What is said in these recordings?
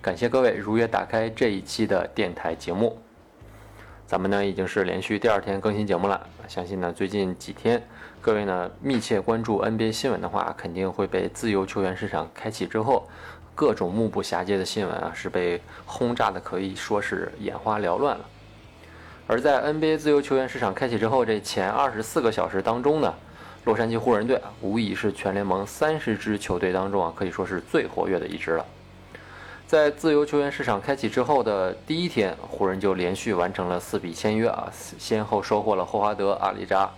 感谢各位如约打开这一期的电台节目。咱们呢已经是连续第二天更新节目了，相信呢最近几天各位呢密切关注 NBA 新闻的话，肯定会被自由球员市场开启之后各种目不暇接的新闻啊是被轰炸的可以说是眼花缭乱了。而在 NBA 自由球员市场开启之后，这前二十四个小时当中呢，洛杉矶湖人队啊无疑是全联盟三十支球队当中啊可以说是最活跃的一支了。在自由球员市场开启之后的第一天，湖人就连续完成了四笔签约啊，先后收获了霍华德、阿里扎、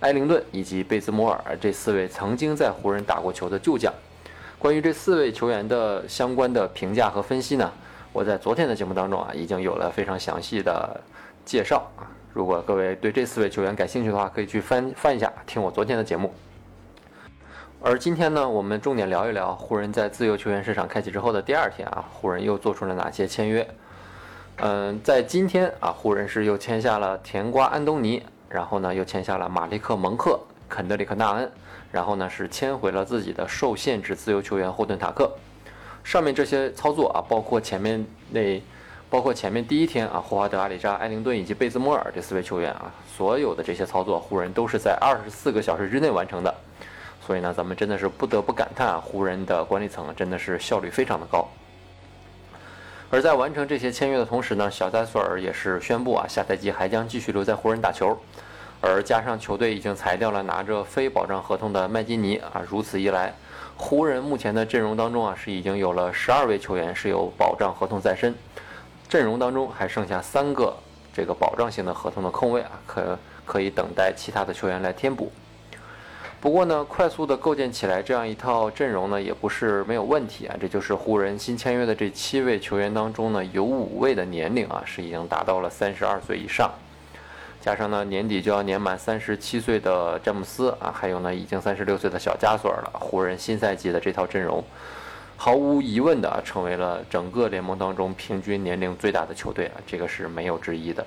埃灵顿以及贝兹摩尔这四位曾经在湖人打过球的旧将。关于这四位球员的相关的评价和分析呢，我在昨天的节目当中啊已经有了非常详细的介绍啊。如果各位对这四位球员感兴趣的话，可以去翻翻一下，听我昨天的节目。而今天呢，我们重点聊一聊湖人在自由球员市场开启之后的第二天啊，湖人又做出了哪些签约？嗯，在今天啊，湖人是又签下了甜瓜安东尼，然后呢又签下了马利克蒙克、肯德里克纳恩，然后呢是签回了自己的受限制自由球员霍顿塔克。上面这些操作啊，包括前面那，包括前面第一天啊，霍华德、阿里扎、埃灵顿以及贝兹莫尔这四位球员啊，所有的这些操作，湖人都是在二十四个小时之内完成的。所以呢，咱们真的是不得不感叹啊，湖人的管理层真的是效率非常的高。而在完成这些签约的同时呢，小戴索尔也是宣布啊，下赛季还将继续留在湖人打球。而加上球队已经裁掉了拿着非保障合同的麦基尼啊，如此一来，湖人目前的阵容当中啊，是已经有了十二位球员是有保障合同在身，阵容当中还剩下三个这个保障性的合同的空位啊，可可以等待其他的球员来填补。不过呢，快速的构建起来这样一套阵容呢，也不是没有问题啊。这就是湖人新签约的这七位球员当中呢，有五位的年龄啊是已经达到了三十二岁以上，加上呢年底就要年满三十七岁的詹姆斯啊，还有呢已经三十六岁的小加索尔了。湖人新赛季的这套阵容，毫无疑问的啊成为了整个联盟当中平均年龄最大的球队啊，这个是没有之一的。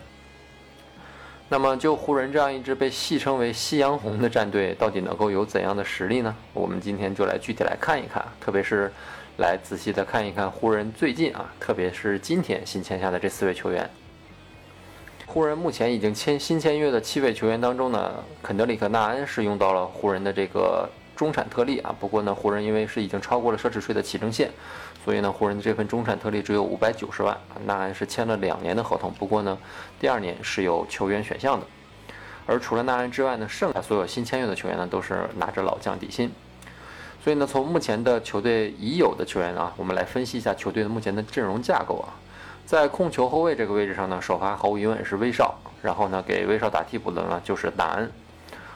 那么，就湖人这样一支被戏称为“夕阳红”的战队，到底能够有怎样的实力呢？我们今天就来具体来看一看，特别是来仔细的看一看湖人最近啊，特别是今天新签下的这四位球员。湖人目前已经签新签约的七位球员当中呢，肯德里克·纳恩是用到了湖人的这个中产特例啊。不过呢，湖人因为是已经超过了奢侈税的起征线。所以呢，湖人的这份中产特例只有五百九十万，纳恩是签了两年的合同。不过呢，第二年是有球员选项的。而除了纳恩之外呢，剩下所有新签约的球员呢，都是拿着老将底薪。所以呢，从目前的球队已有的球员啊，我们来分析一下球队的目前的阵容架构啊。在控球后卫这个位置上呢，首发毫无疑问是威少，然后呢，给威少打替补的呢就是纳恩。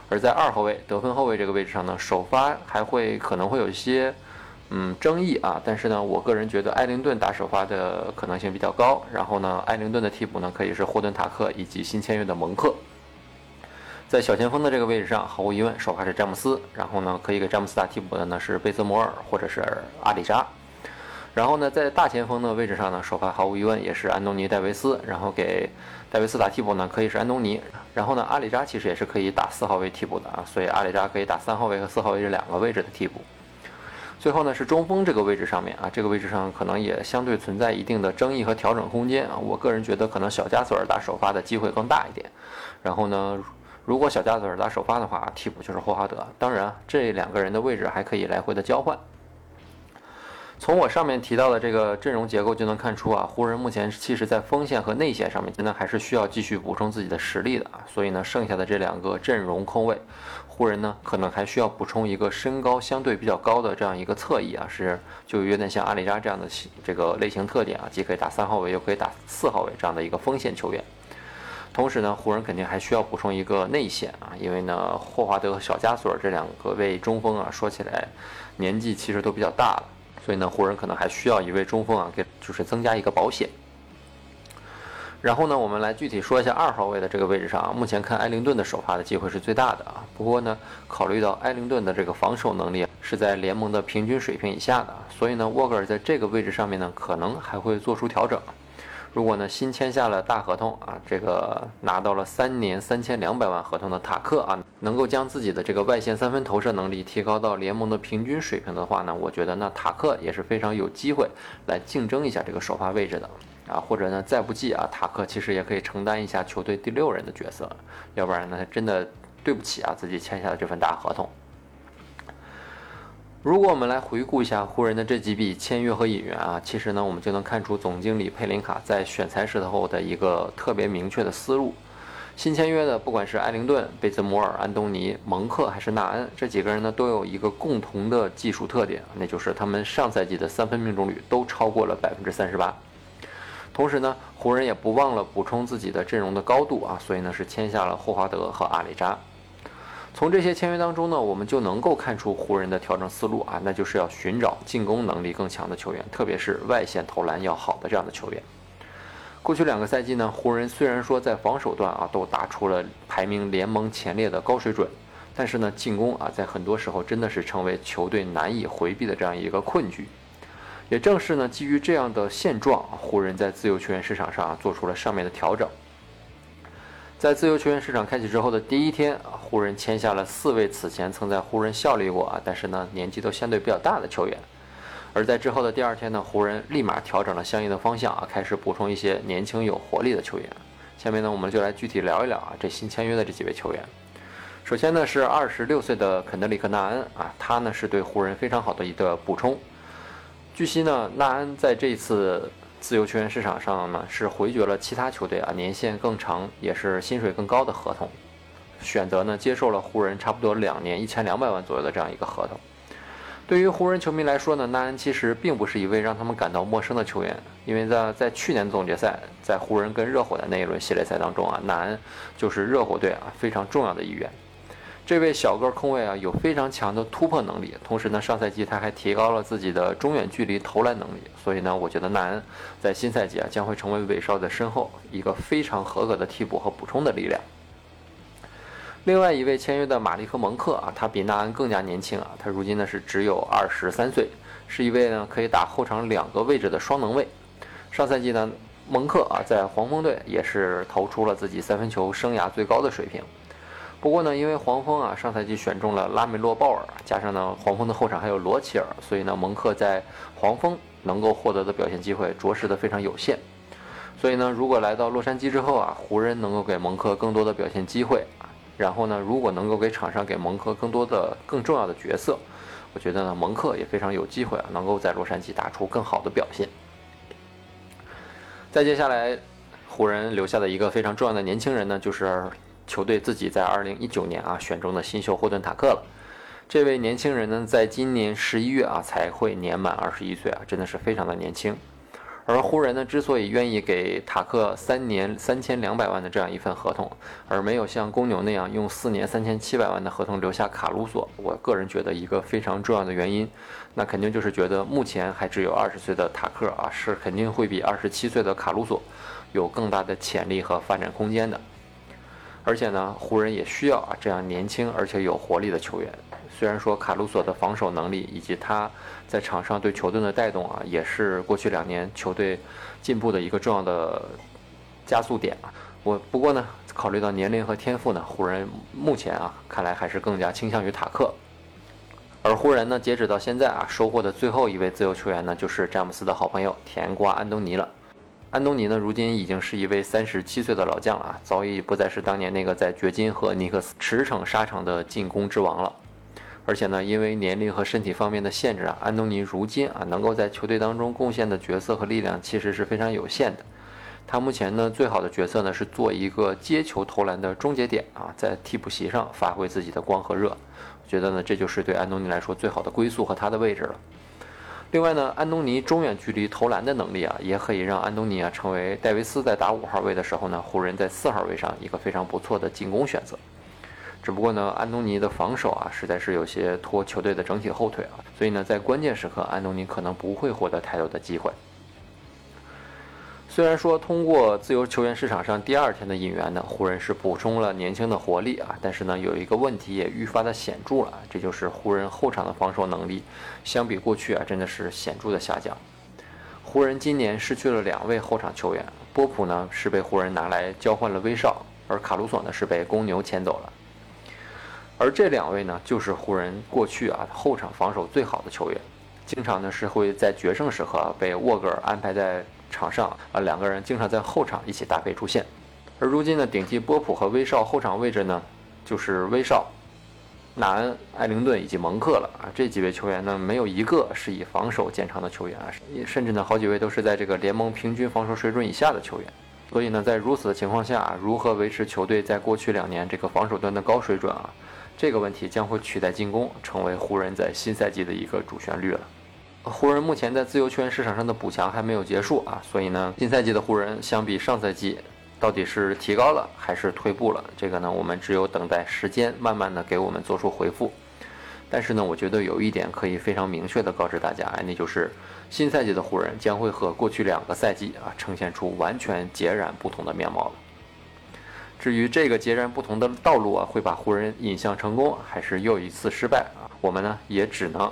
而在二后卫得分后卫这个位置上呢，首发还会可能会有一些。嗯，争议啊，但是呢，我个人觉得艾灵顿打首发的可能性比较高。然后呢，艾灵顿的替补呢可以是霍顿塔克以及新签约的蒙克。在小前锋的这个位置上，毫无疑问首发是詹姆斯。然后呢，可以给詹姆斯打替补的呢是贝泽摩尔或者是阿里扎。然后呢，在大前锋的位置上呢，首发毫无疑问也是安东尼戴维斯。然后给戴维斯打替补呢可以是安东尼。然后呢，阿里扎其实也是可以打四号位替补的啊，所以阿里扎可以打三号位和四号位这两个位置的替补。最后呢是中锋这个位置上面啊，这个位置上可能也相对存在一定的争议和调整空间啊。我个人觉得可能小加索尔打首发的机会更大一点。然后呢，如果小加索尔打首发的话，替补就是霍华德。当然，这两个人的位置还可以来回的交换。从我上面提到的这个阵容结构就能看出啊，湖人目前其实在锋线和内线上面，现在还是需要继续补充自己的实力的啊。所以呢，剩下的这两个阵容空位。湖人呢，可能还需要补充一个身高相对比较高的这样一个侧翼啊，是就有点像阿里扎这样的这个类型特点啊，既可以打三号位，又可以打四号位这样的一个锋线球员。同时呢，湖人肯定还需要补充一个内线啊，因为呢，霍华德和小加索尔这两个位中锋啊，说起来年纪其实都比较大了，所以呢，湖人可能还需要一位中锋啊，给就是增加一个保险。然后呢，我们来具体说一下二号位的这个位置上啊，目前看埃灵顿的首发的机会是最大的啊。不过呢，考虑到埃灵顿的这个防守能力是在联盟的平均水平以下的，所以呢，沃格尔在这个位置上面呢，可能还会做出调整。如果呢新签下了大合同啊，这个拿到了三年三千两百万合同的塔克啊，能够将自己的这个外线三分投射能力提高到联盟的平均水平的话呢，我觉得那塔克也是非常有机会来竞争一下这个首发位置的。啊，或者呢，再不济啊，塔克其实也可以承担一下球队第六人的角色，要不然呢，真的对不起啊自己签下的这份大合同。如果我们来回顾一下湖人的这几笔签约和引援啊，其实呢，我们就能看出总经理佩林卡在选材时候的一个特别明确的思路。新签约的，不管是艾灵顿、贝兹摩尔、安东尼、蒙克还是纳恩，这几个人呢，都有一个共同的技术特点，那就是他们上赛季的三分命中率都超过了百分之三十八。同时呢，湖人也不忘了补充自己的阵容的高度啊，所以呢是签下了霍华德和阿里扎。从这些签约当中呢，我们就能够看出湖人的调整思路啊，那就是要寻找进攻能力更强的球员，特别是外线投篮要好的这样的球员。过去两个赛季呢，湖人虽然说在防守端啊都打出了排名联盟前列的高水准，但是呢进攻啊在很多时候真的是成为球队难以回避的这样一个困局。也正是呢，基于这样的现状，湖人在自由球员市场上做出了上面的调整。在自由球员市场开启之后的第一天，啊湖人签下了四位此前曾在湖人效力过啊，但是呢年纪都相对比较大的球员。而在之后的第二天呢，湖人立马调整了相应的方向啊，开始补充一些年轻有活力的球员。下面呢，我们就来具体聊一聊啊，这新签约的这几位球员。首先呢是二十六岁的肯德里克·纳恩啊，他呢是对湖人非常好的一个补充。据悉呢，纳恩在这次自由球员市场上呢是回绝了其他球队啊年限更长也是薪水更高的合同，选择呢接受了湖人差不多两年一千两百万左右的这样一个合同。对于湖人球迷来说呢，纳恩其实并不是一位让他们感到陌生的球员，因为在在去年总决赛，在湖人跟热火的那一轮系列赛当中啊，纳恩就是热火队啊非常重要的一员。这位小个控卫啊，有非常强的突破能力，同时呢，上赛季他还提高了自己的中远距离投篮能力，所以呢，我觉得纳恩在新赛季啊将会成为韦少的身后一个非常合格的替补和补充的力量。另外一位签约的马利克蒙克啊，他比纳恩更加年轻啊，他如今呢是只有二十三岁，是一位呢可以打后场两个位置的双能卫。上赛季呢，蒙克啊在黄蜂队也是投出了自己三分球生涯最高的水平。不过呢，因为黄蜂啊上赛季选中了拉梅洛鲍尔，加上呢黄蜂的后场还有罗齐尔，所以呢蒙克在黄蜂能够获得的表现机会着实的非常有限。所以呢，如果来到洛杉矶之后啊，湖人能够给蒙克更多的表现机会，然后呢，如果能够给场上给蒙克更多的更重要的角色，我觉得呢蒙克也非常有机会啊，能够在洛杉矶打出更好的表现。再接下来，湖人留下的一个非常重要的年轻人呢，就是。球队自己在二零一九年啊选中的新秀霍顿塔克了，这位年轻人呢，在今年十一月啊才会年满二十一岁啊，真的是非常的年轻。而湖人呢，之所以愿意给塔克三年三千两百万的这样一份合同，而没有像公牛那样用四年三千七百万的合同留下卡鲁索，我个人觉得一个非常重要的原因，那肯定就是觉得目前还只有二十岁的塔克啊，是肯定会比二十七岁的卡鲁索有更大的潜力和发展空间的。而且呢，湖人也需要啊这样年轻而且有活力的球员。虽然说卡鲁索的防守能力以及他在场上对球队的带动啊，也是过去两年球队进步的一个重要的加速点啊。我不过呢，考虑到年龄和天赋呢，湖人目前啊看来还是更加倾向于塔克。而湖人呢，截止到现在啊，收获的最后一位自由球员呢，就是詹姆斯的好朋友甜瓜安东尼了。安东尼呢，如今已经是一位三十七岁的老将了啊，早已不再是当年那个在掘金和尼克斯驰骋沙场的进攻之王了。而且呢，因为年龄和身体方面的限制啊，安东尼如今啊能够在球队当中贡献的角色和力量其实是非常有限的。他目前呢最好的角色呢是做一个接球投篮的终结点啊，在替补席上发挥自己的光和热。我觉得呢，这就是对安东尼来说最好的归宿和他的位置了。另外呢，安东尼中远距离投篮的能力啊，也可以让安东尼啊成为戴维斯在打五号位的时候呢，湖人在四号位上一个非常不错的进攻选择。只不过呢，安东尼的防守啊，实在是有些拖球队的整体后腿啊，所以呢，在关键时刻，安东尼可能不会获得太多的机会。虽然说通过自由球员市场上第二天的引援呢，湖人是补充了年轻的活力啊，但是呢，有一个问题也愈发的显著了，这就是湖人后场的防守能力，相比过去啊，真的是显著的下降。湖人今年失去了两位后场球员，波普呢是被湖人拿来交换了威少，而卡鲁索呢是被公牛签走了。而这两位呢，就是湖人过去啊后场防守最好的球员，经常呢是会在决胜时刻被沃格尔安排在。场上啊，两个人经常在后场一起搭配出现，而如今呢，顶替波普和威少后场位置呢，就是威少、纳恩、艾灵顿以及蒙克了啊。这几位球员呢，没有一个是以防守见长的球员啊，甚至呢，好几位都是在这个联盟平均防守水准以下的球员。所以呢，在如此的情况下，如何维持球队在过去两年这个防守端的高水准啊？这个问题将会取代进攻，成为湖人在新赛季的一个主旋律了。湖人目前在自由球员市场上的补强还没有结束啊，所以呢，新赛季的湖人相比上赛季到底是提高了还是退步了？这个呢，我们只有等待时间慢慢的给我们做出回复。但是呢，我觉得有一点可以非常明确的告知大家，那就是新赛季的湖人将会和过去两个赛季啊呈现出完全截然不同的面貌了。至于这个截然不同的道路啊，会把湖人引向成功，还是又一次失败啊？我们呢，也只能。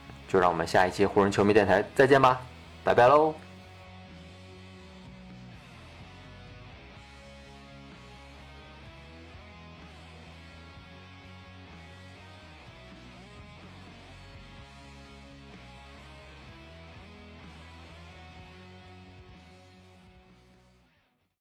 就让我们下一期湖人球迷电台再见吧，拜拜喽。